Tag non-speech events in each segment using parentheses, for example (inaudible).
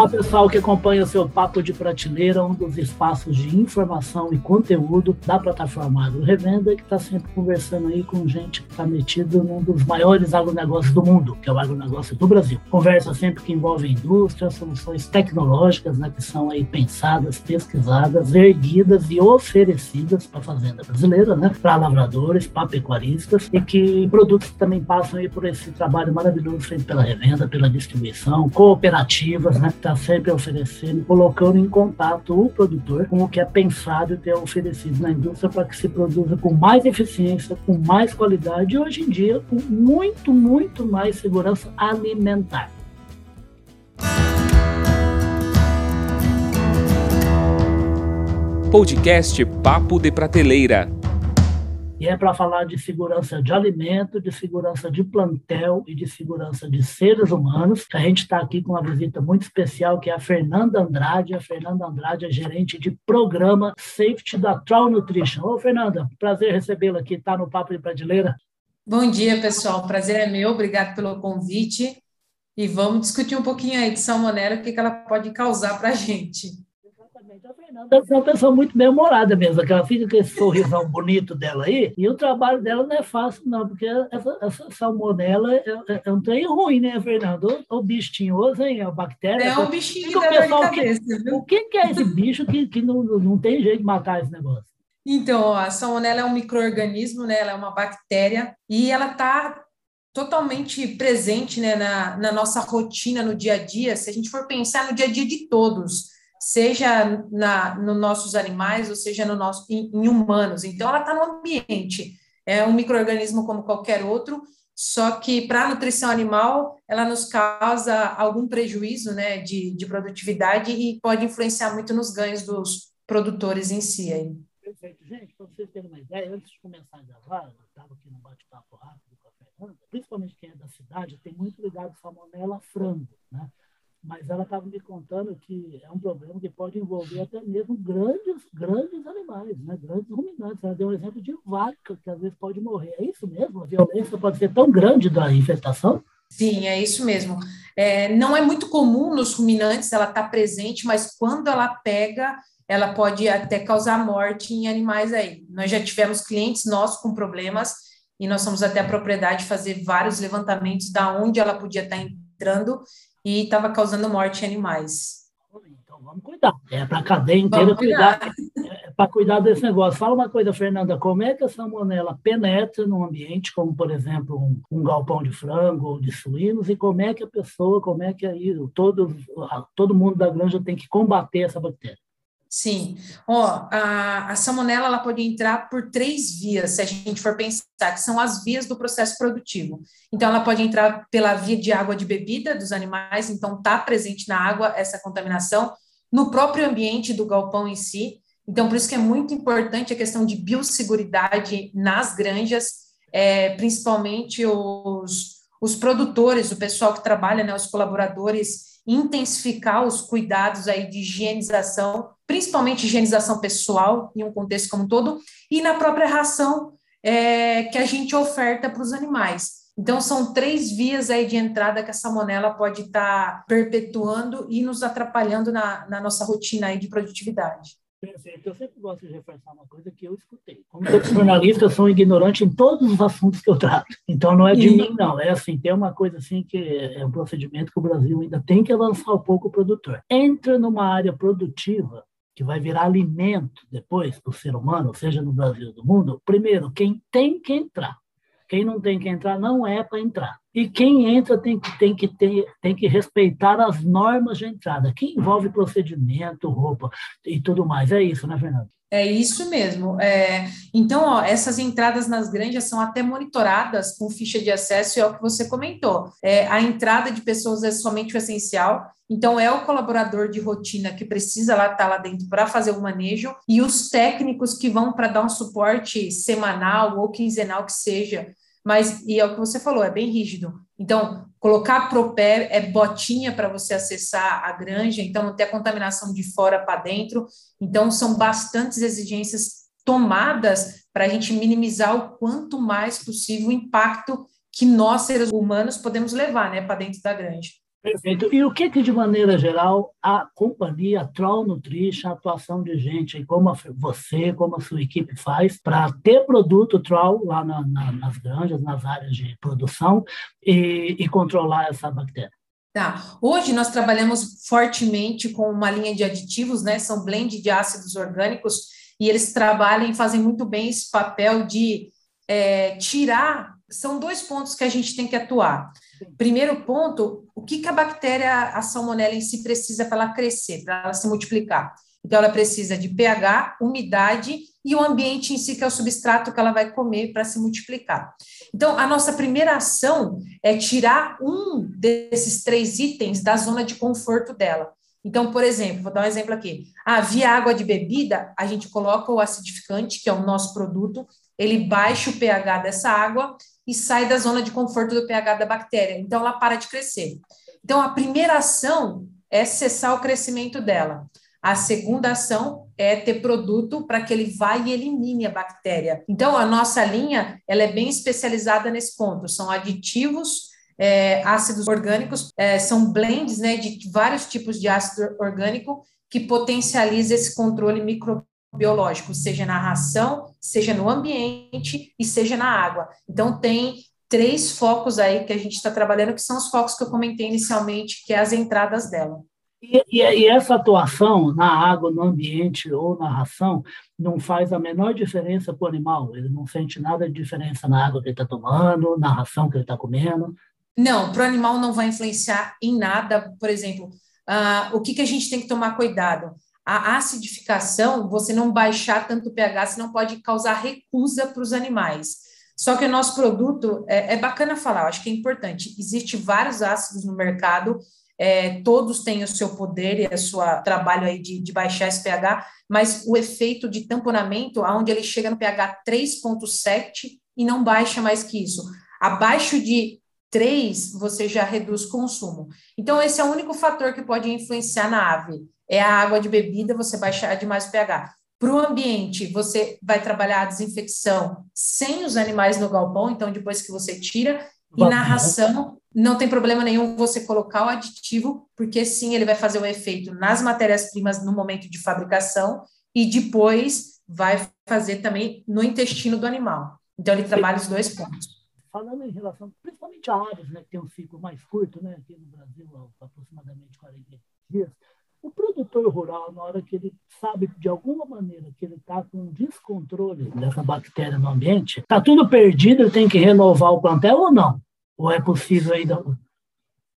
Olá, pessoal que acompanha o seu Papo de Prateleira, um dos espaços de informação e conteúdo da plataforma Agro Revenda, que está sempre conversando aí com gente que está metido num dos maiores agronegócios do mundo, que é o agronegócio do Brasil. Conversa sempre que envolve indústria, soluções tecnológicas, né, que são aí pensadas, pesquisadas, erguidas e oferecidas para a fazenda brasileira, né, para lavradores, para pecuaristas, e que produtos também passam aí por esse trabalho maravilhoso feito pela revenda, pela distribuição, cooperativas, né, está sempre oferecendo, colocando em contato o produtor com o que é pensado ter oferecido na indústria para que se produza com mais eficiência, com mais qualidade e hoje em dia com muito, muito mais segurança alimentar. Podcast Papo de Prateleira e é para falar de segurança de alimento, de segurança de plantel e de segurança de seres humanos. A gente está aqui com uma visita muito especial, que é a Fernanda Andrade. A Fernanda Andrade é gerente de programa Safety da Troll Nutrition. Ô, Fernanda, prazer recebê-la aqui, está no Papo de Prateleira. Bom dia, pessoal. Prazer é meu, obrigado pelo convite. E vamos discutir um pouquinho aí de salmonela, o que, que ela pode causar para a (laughs) gente. Exatamente. A Fernanda é uma pessoa muito bem-humorada mesmo, que ela fica com esse sorrisão bonito dela aí, e o trabalho dela não é fácil, não, porque essa, essa salmonela é, é, é um trem ruim, né, Fernanda? O, o bicho tinhoso, hein? A bactéria. É um bichinho de cabeça, que, O que, que é esse bicho que, que não, não tem jeito de matar esse negócio? Então, a salmonela é um microorganismo, né? Ela é uma bactéria e ela está totalmente presente né, na, na nossa rotina, no dia a dia. Se a gente for pensar no dia a dia de todos, seja na, nos nossos animais ou seja no nosso, em, em humanos. Então, ela está no ambiente. É um microorganismo como qualquer outro, só que para a nutrição animal, ela nos causa algum prejuízo né, de, de produtividade e pode influenciar muito nos ganhos dos produtores em si. Aí. Perfeito. Gente, para vocês terem uma ideia, antes de começar a gravar, eu estava aqui no bate-papo rápido com a Fernanda, principalmente quem é da cidade, tem muito ligado salmonela frango, né? Mas ela estava me contando que é um problema que pode envolver até mesmo grandes, grandes animais, né? grandes ruminantes. Ela deu um exemplo de vaca, que às vezes pode morrer. É isso mesmo? A violência pode ser tão grande da infestação? Sim, é isso mesmo. É, não é muito comum nos ruminantes ela estar tá presente, mas quando ela pega, ela pode até causar morte em animais aí. Nós já tivemos clientes nossos com problemas e nós somos até a propriedade de fazer vários levantamentos da onde ela podia estar tá entrando e estava causando morte em animais. Então vamos cuidar. É para a cadeia inteira cuidar. cuidar. É para cuidar desse negócio. Fala uma coisa, Fernanda, como é que a salmonela penetra num ambiente como, por exemplo, um, um galpão de frango ou de suínos e como é que a pessoa, como é que aí todo, todo mundo da granja tem que combater essa bactéria? Sim. Ó, a, a salmonela ela pode entrar por três vias, se a gente for pensar, que são as vias do processo produtivo. Então, ela pode entrar pela via de água de bebida dos animais, então está presente na água essa contaminação, no próprio ambiente do galpão em si. Então, por isso que é muito importante a questão de biosseguridade nas granjas, é, principalmente os, os produtores, o pessoal que trabalha, né, os colaboradores, intensificar os cuidados aí de higienização, principalmente higienização pessoal, em um contexto como um todo, e na própria ração é, que a gente oferta para os animais. Então, são três vias aí de entrada que a salmonela pode estar tá perpetuando e nos atrapalhando na, na nossa rotina aí de produtividade. Perfeito. Eu sempre gosto de reforçar uma coisa que eu escutei. Como jornalista, eu sou ignorante em todos os assuntos que eu trato. Então, não é de mim, não. É assim, tem uma coisa assim que é um procedimento que o Brasil ainda tem que avançar um pouco o produtor. Entra numa área produtiva que vai virar alimento depois para o ser humano, seja no Brasil ou no mundo, primeiro, quem tem que entrar. Quem não tem que entrar não é para entrar. E quem entra tem que, tem, que ter, tem que respeitar as normas de entrada, que envolve procedimento, roupa e tudo mais. É isso, né, Fernando? É isso mesmo. É, então, ó, essas entradas nas granjas são até monitoradas com ficha de acesso, e é o que você comentou. É, a entrada de pessoas é somente o essencial. Então, é o colaborador de rotina que precisa lá estar tá lá dentro para fazer o manejo, e os técnicos que vão para dar um suporte semanal ou quinzenal que seja mas e é o que você falou, é bem rígido. Então, colocar propé é botinha para você acessar a granja, então não ter a contaminação de fora para dentro. Então, são bastantes exigências tomadas para a gente minimizar o quanto mais possível o impacto que nós, seres humanos, podemos levar né, para dentro da granja. Perfeito. E o que, que, de maneira geral, a companhia Troll Nutrition, a atuação de gente, como você, como a sua equipe faz, para ter produto Troll lá na, na, nas granjas, nas áreas de produção e, e controlar essa bactéria? Tá. Hoje nós trabalhamos fortemente com uma linha de aditivos, né? São blend de ácidos orgânicos e eles trabalham e fazem muito bem esse papel de é, tirar. São dois pontos que a gente tem que atuar. Primeiro ponto, o que, que a bactéria, a salmonela em si, precisa para ela crescer, para ela se multiplicar? Então, ela precisa de pH, umidade e o ambiente em si, que é o substrato que ela vai comer para se multiplicar. Então, a nossa primeira ação é tirar um desses três itens da zona de conforto dela. Então, por exemplo, vou dar um exemplo aqui. Ah, via água de bebida, a gente coloca o acidificante, que é o nosso produto, ele baixa o pH dessa água e sai da zona de conforto do pH da bactéria. Então, ela para de crescer. Então, a primeira ação é cessar o crescimento dela. A segunda ação é ter produto para que ele vá e elimine a bactéria. Então, a nossa linha ela é bem especializada nesse ponto. São aditivos, é, ácidos orgânicos, é, são blends né, de vários tipos de ácido orgânico que potencializa esse controle microbiológico, seja na ração, seja no ambiente e seja na água. Então, tem três focos aí que a gente está trabalhando, que são os focos que eu comentei inicialmente, que é as entradas dela. E, e, e, essa atuação na água, no ambiente ou na ração não faz a menor diferença para o animal. Ele não sente nada de diferença na água que ele está tomando, na ração que ele está comendo. Não, para o animal não vai influenciar em nada. Por exemplo, uh, o que, que a gente tem que tomar cuidado? A acidificação, você não baixar tanto o pH, senão pode causar recusa para os animais. Só que o nosso produto, é, é bacana falar, acho que é importante. Existem vários ácidos no mercado é, todos têm o seu poder e o seu trabalho aí de, de, baixar esse pH, mas o efeito de tamponamento, aonde ele chega no pH 3,7 e não baixa mais que isso. Abaixo de 3, você já reduz consumo. Então, esse é o único fator que pode influenciar na ave. É a água de bebida, você baixar demais o pH. Para o ambiente, você vai trabalhar a desinfecção sem os animais no galpão, então depois que você tira, e na ração, não tem problema nenhum você colocar o aditivo, porque sim, ele vai fazer o efeito nas matérias-primas no momento de fabricação e depois vai fazer também no intestino do animal. Então, ele trabalha os dois pontos. Falando em relação, principalmente a aves, né, que tem um ciclo mais curto, né, aqui no Brasil, aproximadamente 40 dias, o produtor rural, na hora que ele sabe de alguma maneira que ele está com um descontrole dessa bactéria no ambiente, está tudo perdido, ele tem que renovar o plantel ou não? Ou é possível ainda?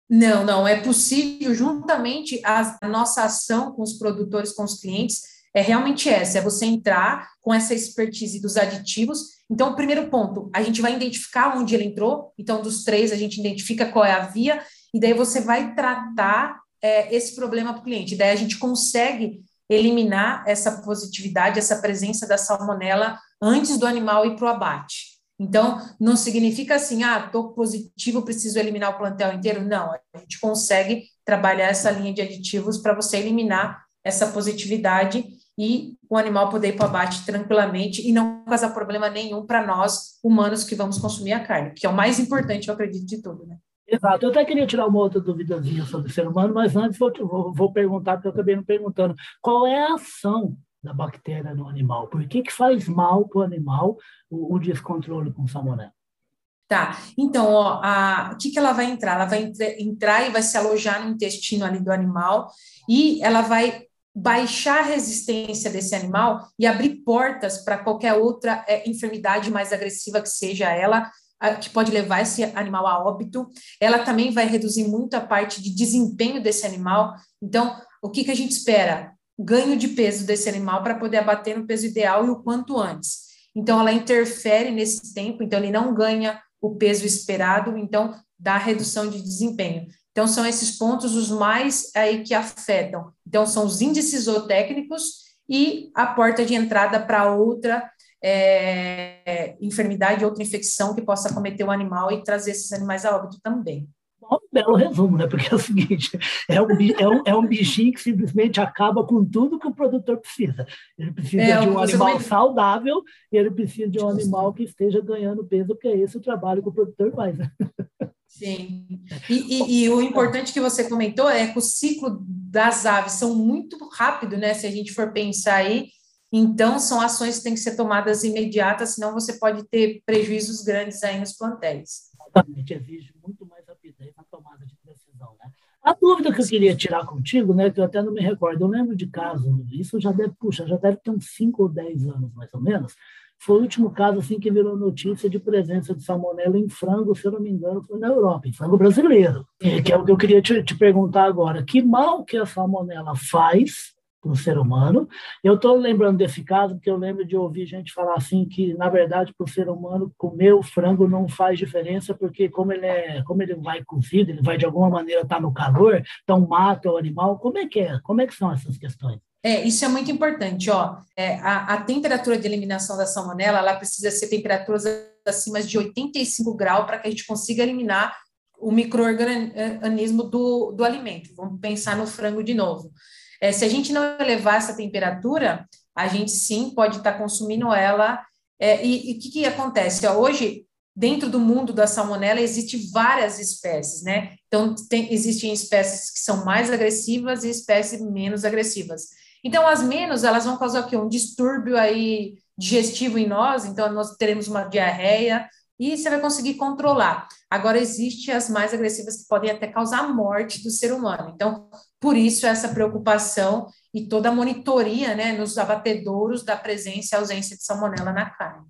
Não, não, é possível, juntamente a nossa ação com os produtores, com os clientes, é realmente essa, é você entrar com essa expertise dos aditivos. Então, o primeiro ponto, a gente vai identificar onde ele entrou, então, dos três, a gente identifica qual é a via, e daí você vai tratar é, esse problema para o cliente. Daí a gente consegue eliminar essa positividade, essa presença da salmonela antes do animal ir para o abate. Então, não significa assim, ah, estou positivo, preciso eliminar o plantel inteiro. Não, a gente consegue trabalhar essa linha de aditivos para você eliminar essa positividade e o animal poder ir para o abate tranquilamente e não causar problema nenhum para nós, humanos, que vamos consumir a carne, que é o mais importante, eu acredito, de tudo, né? Exato. Eu até queria tirar uma outra duvidazinha sobre o ser humano, mas antes vou, vou, vou perguntar, porque eu acabei não perguntando, qual é a ação da bactéria no animal? Por que, que faz mal para o animal o, descontrole com salmonela? Tá, então, o que, que ela vai entrar? Ela vai entre, entrar e vai se alojar no intestino ali do animal e ela vai baixar a resistência desse animal e abrir portas para qualquer outra é, enfermidade mais agressiva que seja ela, que pode levar esse animal a óbito. Ela também vai reduzir muito a parte de desempenho desse animal. Então, o que, que a gente espera? Ganho de peso desse animal para poder abater no peso ideal e o quanto antes. Então, ela interfere nesse tempo, então ele não ganha o peso esperado, então dá redução de desempenho. Então, são esses pontos os mais aí que afetam. Então, são os índices zootécnicos e a porta de entrada para outra é, enfermidade, outra infecção que possa cometer o animal e trazer esses animais a óbito também. Um belo resumo, né? Porque é o seguinte: é um, é, um, é um bichinho que simplesmente acaba com tudo que o produtor precisa. Ele precisa é, de um animal saudável e ele precisa de um animal que esteja ganhando peso, porque é esse o trabalho que o produtor faz. Sim. E, e, e, o importante que você comentou é que o ciclo das aves são muito rápido, né? Se a gente for pensar aí, então são ações que têm que ser tomadas imediatas, senão você pode ter prejuízos grandes aí nos plantéis. Exatamente, exige muito mais rapidez na tomada de decisão, né? A dúvida que eu queria tirar contigo, né, que eu até não me recordo, eu lembro de caso, isso já deve, puxa, já deve ter uns 5 ou 10 anos, mais ou menos, foi o último caso assim que virou notícia de presença de salmonela em frango, se eu não me engano, foi na Europa, em frango brasileiro. Que é o que eu queria te, te perguntar agora. Que mal que a salmonela faz para o ser humano? Eu estou lembrando desse caso porque eu lembro de ouvir gente falar assim que, na verdade, para o ser humano, comer o frango não faz diferença porque como ele, é, como ele vai cozido, ele vai de alguma maneira estar tá no calor, então mata o animal. Como é que é? Como é que são essas questões? É, isso é muito importante, ó. É, a, a, temperatura de eliminação da salmonela, ela precisa ser temperaturas acima de 85 graus para que a gente consiga eliminar o microorganismo do, do alimento. Vamos pensar no frango de novo. É, se a gente não elevar essa temperatura, a gente sim pode estar tá consumindo ela. É, e o que, que acontece? Hoje, dentro do mundo da salmonela, existem várias espécies, né? Então, tem, existem espécies que são mais agressivas e espécies menos agressivas. Então, as menos, elas vão causar o quê? Um distúrbio aí digestivo em nós, então nós teremos uma diarreia e você vai conseguir controlar. Agora, existem as mais agressivas que podem até causar a morte do ser humano. Então, por isso, essa preocupação e toda a monitoria né, nos abatedouros da presença e ausência de salmonela na carne.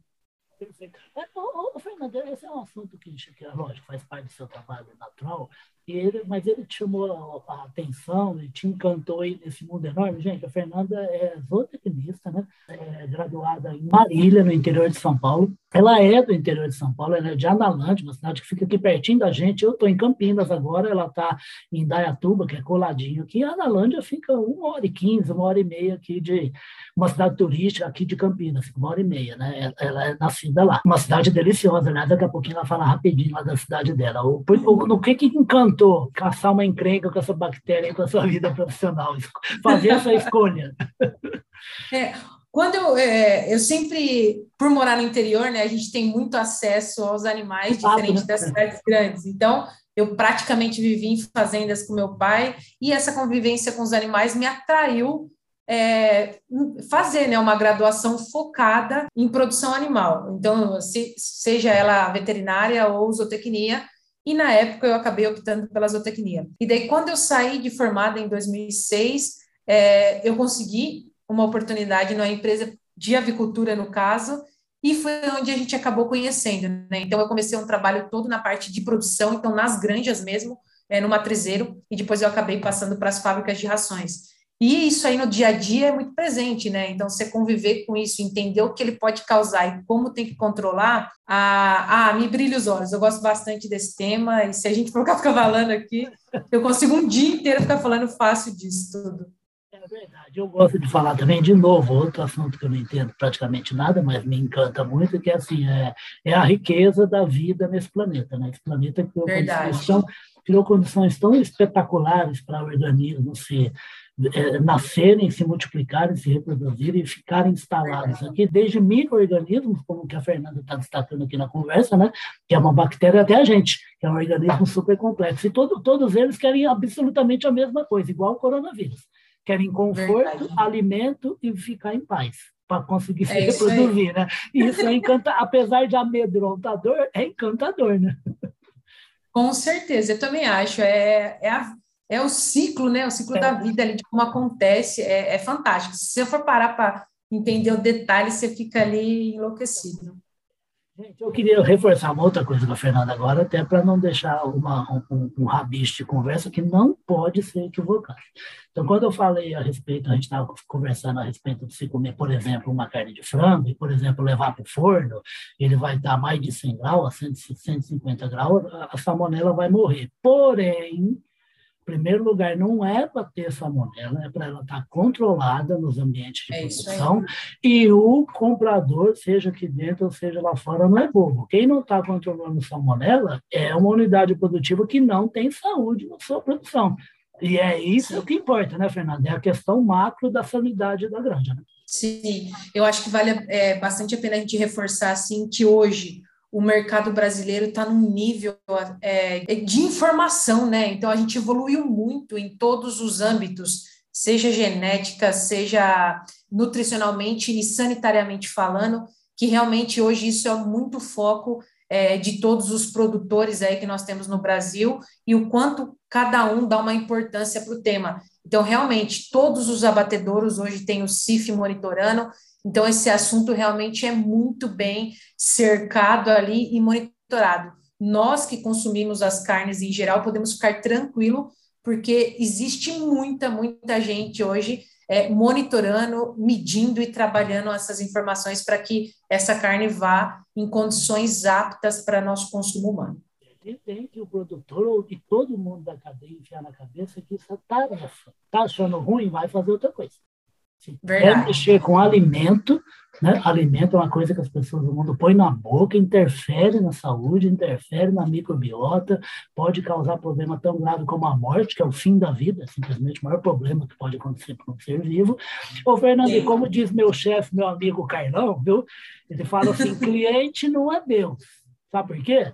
Perfeito. É, Fernando, esse é um assunto que, que, lógico, faz parte do seu trabalho natural, ele, mas ele te chamou a atenção e te encantou aí nesse mundo enorme. Gente, a Fernanda é zootecnista, né? É graduada em Marília, no interior de São Paulo. Ela é do interior de São Paulo, ela é de Analândia, uma cidade que fica aqui pertinho da gente. Eu estou em Campinas agora, ela está em Dayatuba, que é coladinho aqui. A Analândia fica uma hora e quinze, uma hora e meia aqui de uma cidade turística aqui de Campinas, uma hora e meia, né? Ela é nascida lá. Uma cidade deliciosa, né? Daqui a pouquinho ela fala rapidinho lá da cidade dela. O, o, no que que encanta caçar uma encrenca com essa bactéria com a sua vida profissional? Fazer essa escolha. É, quando eu, é, eu sempre, por morar no interior, né, a gente tem muito acesso aos animais, diferente né? das cidades grandes. Então, eu praticamente vivi em fazendas com meu pai e essa convivência com os animais me atraiu é, fazer né, uma graduação focada em produção animal. Então, se, seja ela veterinária ou zootecnia, e na época eu acabei optando pela zootecnia. E daí, quando eu saí de formada em 2006, é, eu consegui uma oportunidade numa empresa de avicultura, no caso, e foi onde a gente acabou conhecendo. Né? Então, eu comecei um trabalho todo na parte de produção, então nas granjas mesmo, é, no matrizeiro, e depois eu acabei passando para as fábricas de rações. E isso aí no dia a dia é muito presente, né? Então, você conviver com isso, entender o que ele pode causar e como tem que controlar, ah, ah me brilha os olhos. Eu gosto bastante desse tema, e se a gente for ficar falando aqui, eu consigo um dia inteiro ficar falando fácil disso tudo. É verdade. Eu gosto de falar também, de novo, outro assunto que eu não entendo praticamente nada, mas me encanta muito, que é assim, é, é a riqueza da vida nesse planeta, né? Esse planeta criou, criou condições tão espetaculares para o organismo se é, nascerem, se multiplicarem, se reproduzirem e ficarem instalados aqui, desde micro-organismos, como que a Fernanda está destacando aqui na conversa, né? que é uma bactéria até a gente, que é um organismo super complexo. E todo, todos eles querem absolutamente a mesma coisa, igual o coronavírus. Querem conforto, Verdade. alimento e ficar em paz para conseguir se é reproduzir, né? Isso é encantador, (laughs) apesar de amedrontador, é encantador, né? Com certeza, eu também acho. É, é a é o ciclo, né? O ciclo é. da vida ali, de como acontece, é, é fantástico. Se você for parar para entender o detalhe, você fica ali enlouquecido. Gente, eu queria reforçar uma outra coisa com a Fernanda agora, até para não deixar uma, um, um rabicho de conversa que não pode ser equivocado. Então, quando eu falei a respeito, a gente estava conversando a respeito de se comer, por exemplo, uma carne de frango, e, por exemplo, levar para o forno, ele vai dar mais de 100 graus, 150 graus, a salmonela vai morrer. Porém, primeiro lugar, não é para ter salmonela, é para ela estar tá controlada nos ambientes de é produção. E o comprador, seja aqui dentro ou seja lá fora, não é bobo. Quem não está controlando salmonela é uma unidade produtiva que não tem saúde na sua produção. E é isso Sim. que importa, né, Fernanda? É a questão macro da sanidade da granja. Né? Sim, eu acho que vale é, bastante a pena a gente reforçar assim que hoje o mercado brasileiro está num nível é, de informação, né? Então a gente evoluiu muito em todos os âmbitos, seja genética, seja nutricionalmente e sanitariamente falando, que realmente hoje isso é muito foco é, de todos os produtores aí que nós temos no Brasil e o quanto cada um dá uma importância para o tema. Então, realmente, todos os abatedouros hoje têm o CIF monitorando, então esse assunto realmente é muito bem cercado ali e monitorado. Nós que consumimos as carnes em geral podemos ficar tranquilo, porque existe muita, muita gente hoje é, monitorando, medindo e trabalhando essas informações para que essa carne vá em condições aptas para nosso consumo humano tem que o produtor ou que todo mundo da cadeia enfiar na cabeça que isso é tarefa. Está achando ruim, vai fazer outra coisa. Se quer mexer com alimento, né? alimento é uma coisa que as pessoas do mundo põem na boca, interfere na saúde, interfere na microbiota, pode causar problema tão grave como a morte, que é o fim da vida, simplesmente o maior problema que pode acontecer para um ser vivo. Ô, Fernando, como diz meu chefe, meu amigo Carlão, viu? ele fala assim, (laughs) cliente não é Deus. Sabe por quê?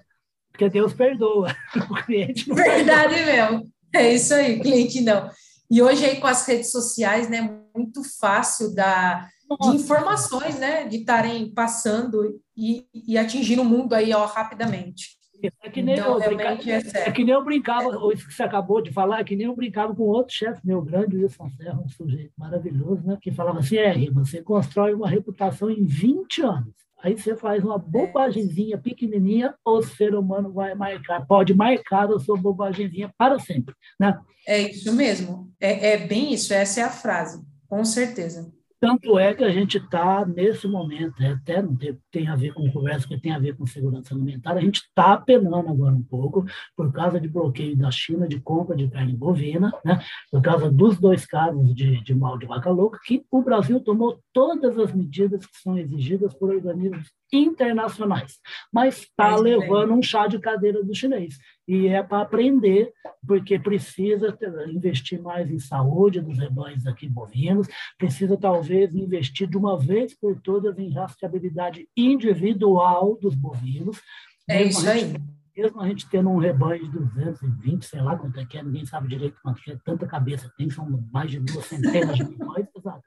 porque Deus perdoa. (laughs) O cliente não Verdade perdoa. mesmo. É isso aí, cliente não. E hoje aí com as redes sociais, né, muito fácil da de informações, né, de estarem passando e, e atingindo o mundo aí ó, rapidamente. É que, nem então, eu, brinca... é, é, que nem eu brincava, isso que você acabou de falar, é que nem eu brincava com outro chefe meu grande, Wilson Serra, um sujeito maravilhoso, né, que falava assim, é, você constrói uma reputação em 20 anos. Aí você faz uma bobagemzinha pequenininha, o ser humano vai marcar, pode marcar a sua bobagemzinha para sempre, né? É isso mesmo, é, é bem isso, essa é a frase, com certeza. Tanto é que a gente está, nesse momento, é, até não tem, tem, a ver com conversa, que tem a ver com segurança alimentar, a gente está penando agora um pouco por causa de bloqueio da China de compra de carne bovina, né? por causa dos dois casos de, de mal de vaca louca, que o Brasil tomou todas as medidas que são exigidas por organismos internacionais, mas está levando um chá de cadeira do chinês e é para aprender, porque precisa investir mais em saúde dos rebanhos aqui bovinos, precisa talvez investir de uma vez por todas em rastreabilidade individual dos bovinos. É isso aí. Mesmo a gente tendo um rebanho de 220, sei lá quanto é que é, ninguém sabe direito quanto é, tanta cabeça tem, são mais de duas centenas de milhões, (laughs) exato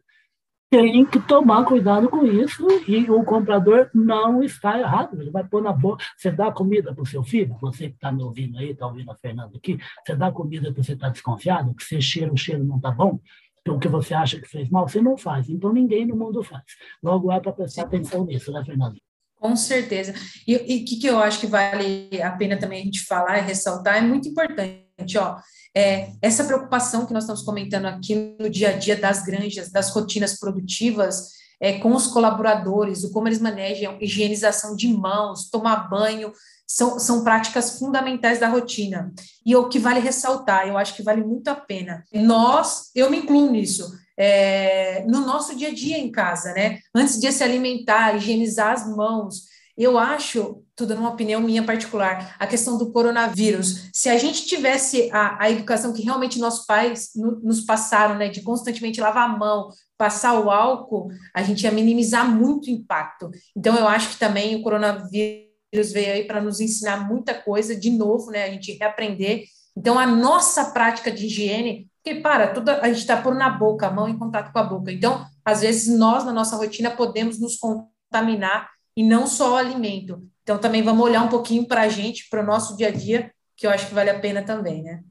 tem que tomar cuidado com isso e o comprador não está errado. Ele vai pôr na boca. Você dá comida para o seu filho, você que está me ouvindo aí, está ouvindo a Fernanda aqui, você dá comida que você está desconfiado, que você cheira, o cheiro não está bom, o que você acha que fez mal, você não faz. Então ninguém no mundo faz. Logo é para prestar atenção nisso, né, Fernanda? Com certeza. E o que, que eu acho que vale a pena também a gente falar e ressaltar é muito importante, ó é, essa preocupação que nós estamos comentando aqui no dia a dia das granjas, das rotinas produtivas, é, com os colaboradores, o como eles manejam higienização de mãos, tomar banho, são, são práticas fundamentais da rotina. E o que vale ressaltar, eu acho que vale muito a pena. Nós, eu me incluo nisso, é, no nosso dia a dia em casa, né? Antes de se alimentar, higienizar as mãos, eu acho, tudo numa opinião minha particular, a questão do coronavírus. Se a gente tivesse a, a educação que realmente nossos pais no, nos passaram, né, de constantemente lavar a mão, passar o álcool, a gente ia minimizar muito o impacto. Então, eu acho que também o coronavírus veio aí para nos ensinar muita coisa, de novo, né, a gente reaprender. Então, a nossa prática de higiene, porque para, tudo, a gente está por na boca, a mão em contato com a boca. Então, às vezes, nós, na nossa rotina, podemos nos contaminar e não só o alimento. Então, também vamos olhar um pouquinho para a gente, para o nosso dia a dia, que eu acho que vale a pena também, né?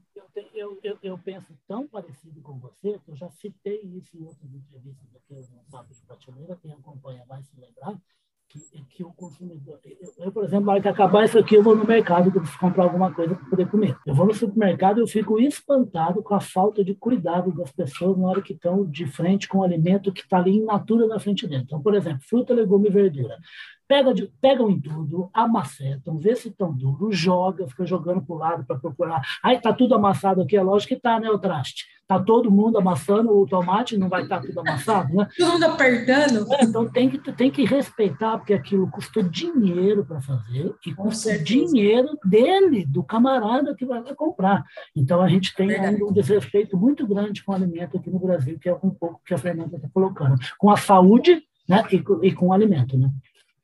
Eu, eu, penso tão parecido com você, que eu já citei isso em outras entrevistas aqui no Papo de Prateleira, quem acompanha vai se lembrar, que, que o consumidor. Eu, eu, por exemplo, na hora que acabar isso aqui, eu vou no mercado comprar alguma coisa para poder comer. Eu vou no supermercado e eu fico espantado com a falta de cuidado das pessoas na hora que estão de frente com o alimento que está ali in natura na frente dentro. Então, por exemplo, fruta, legume e verdura pega de, pegam em tudo, amacetam, vê se estão duro, joga, fica jogando para o lado para procurar. Aí está tudo amassado aqui, é lógico que está, né, o traste? Está todo mundo amassando o tomate, não vai estar tá tudo amassado, né? Todo mundo apertando. É, então tem que, tem que respeitar, porque aquilo custou dinheiro para fazer e custa dinheiro dele, do camarada que vai comprar. Então a gente tem ainda um desrespeito muito grande com o alimento aqui no Brasil, que é um pouco que a Fernanda está colocando. Com a saúde né, e, e com o alimento, né?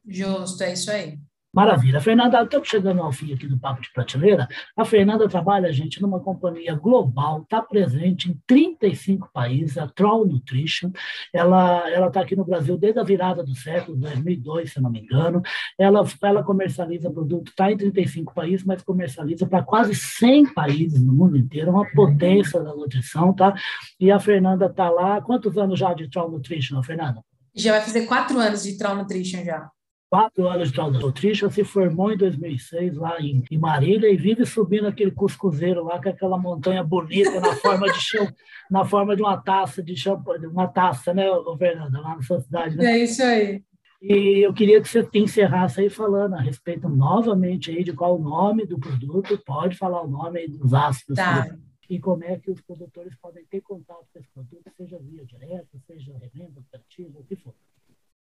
Justo, é isso aí. Maravilha. Fernanda, estamos chegando ao fim aqui do Papo de Prateleira. A Fernanda trabalha, gente, numa companhia global, está presente em 35 países, a Troll Nutrition. Ela está aqui no Brasil desde a virada do século, 2002, se não me engano. Ela, ela comercializa produto, está em 35 países, mas comercializa para quase 100 países no mundo inteiro, uma potência da nutrição, tá? E a Fernanda está lá. Quantos anos já de Troll Nutrition, Fernanda? Já vai fazer quatro anos de Troll Nutrition já quatro anos de Nutrition, se formou em 2006 lá em, em Marília e vive subindo aquele cuscuzeiro lá com aquela montanha bonita na forma de chão, (laughs) na forma de uma taça de champanhe, uma taça, né, Fernanda, lá na sua cidade. Né? É isso aí. E eu queria que você encerrasse aí falando a respeito novamente aí de qual o nome do produto, pode falar o nome aí dos ácidos. Tá. E como é que os produtores podem ter contato com esse produto, seja via direta, seja revenda, operativa, o que for.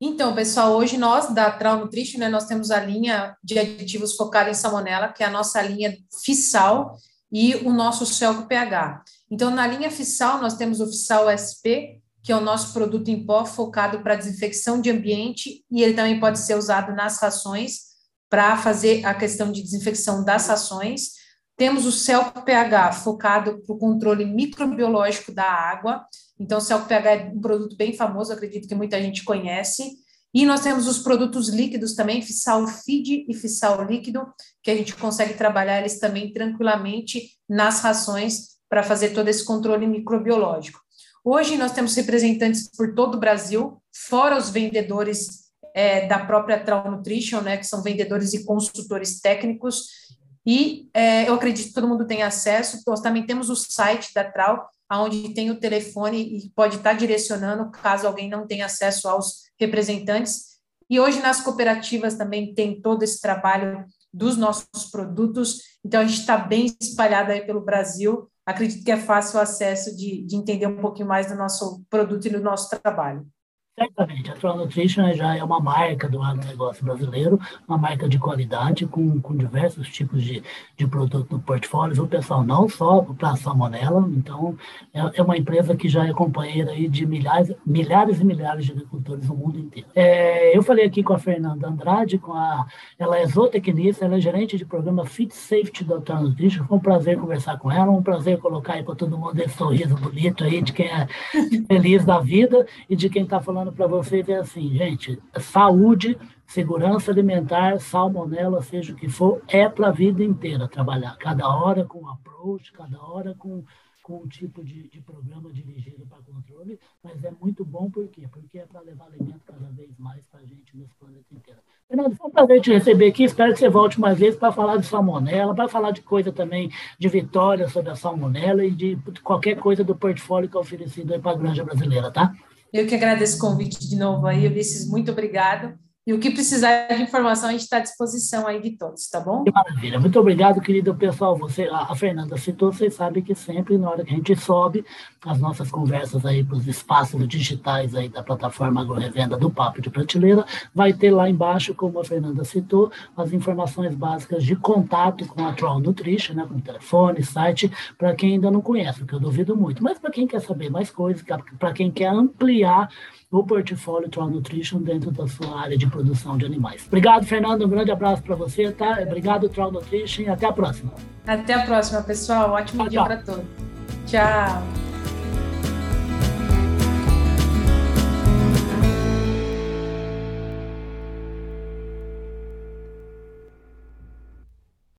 Então, pessoal, hoje nós da Trau Nutrition, né, nós temos a linha de aditivos focada em salmonela, que é a nossa linha FISAL e o nosso Celco pH. Então, na linha FISAL, nós temos o FISAL SP, que é o nosso produto em pó focado para desinfecção de ambiente, e ele também pode ser usado nas rações para fazer a questão de desinfecção das rações. Temos o Celco pH focado para o controle microbiológico da água, então, o Celco PH é um produto bem famoso, acredito que muita gente conhece. E nós temos os produtos líquidos também, Fissal Feed e Fissal Líquido, que a gente consegue trabalhar eles também tranquilamente nas rações para fazer todo esse controle microbiológico. Hoje nós temos representantes por todo o Brasil, fora os vendedores é, da própria Trau Nutrition, né, que são vendedores e consultores técnicos, e é, eu acredito que todo mundo tem acesso. Nós também temos o site da Trau, onde tem o telefone e pode estar direcionando caso alguém não tenha acesso aos representantes. E hoje nas cooperativas também tem todo esse trabalho dos nossos produtos, então a gente está bem espalhado aí pelo Brasil. Acredito que é fácil o acesso de, de entender um pouquinho mais do nosso produto e do nosso trabalho. Certamente, a Troll Nutrition já é uma marca do agronegócio brasileiro, uma marca de qualidade, com, com diversos tipos de, de produto no portfólio. O pessoal não só para a salmonela, então é, é, uma empresa que já é companheira aí de milhares, milhares e milhares de agricultores no mundo inteiro. É, eu falei aqui com a Fernanda Andrade, com a, ela é zootecnista, ela é gerente de programa Fit Safety da Troll Nutrition. Foi um prazer conversar com ela, um prazer colocar aí para todo mundo esse sorriso bonito aí de quem é (laughs) feliz da vida e de quem está falando falando para vocês é assim, gente, saúde, segurança alimentar, salmonela, seja o que for, é para a vida inteira trabalhar. Cada hora com approach, cada hora com, com um tipo de, de programa dirigido para controle, mas é muito bom por quê? Porque é para levar alimento cada vez mais para a gente nesse planeta inteiro. Fernando, foi um prazer te receber aqui, espero que você volte mais vezes para falar de salmonela, para falar de coisa também de vitória sobre a salmonela e de qualquer coisa do portfólio que é oferecido para a granja brasileira, tá? Eu que agradeço o convite de novo aí, Ulisses, muito obrigado. E o que precisar de informação, a gente está à disposição aí de todos, tá bom? Que maravilha. Muito obrigado, querido pessoal. Você, a Fernanda citou, vocês sabem que sempre, na hora que a gente sobe as nossas conversas aí para os espaços digitais aí da plataforma AgroRevenda do Papo de Prateleira, vai ter lá embaixo, como a Fernanda citou, as informações básicas de contato com a Troll Nutrition, né, com telefone, site, para quem ainda não conhece, que eu duvido muito. Mas para quem quer saber mais coisas, para quem quer ampliar o portfólio Troll Nutrition dentro da sua área de produção de animais. Obrigado, Fernando. Um grande abraço para você, tá? Obrigado, Troll Nutrition, até a próxima. Até a próxima, pessoal. Ótimo dia para todos. Tchau.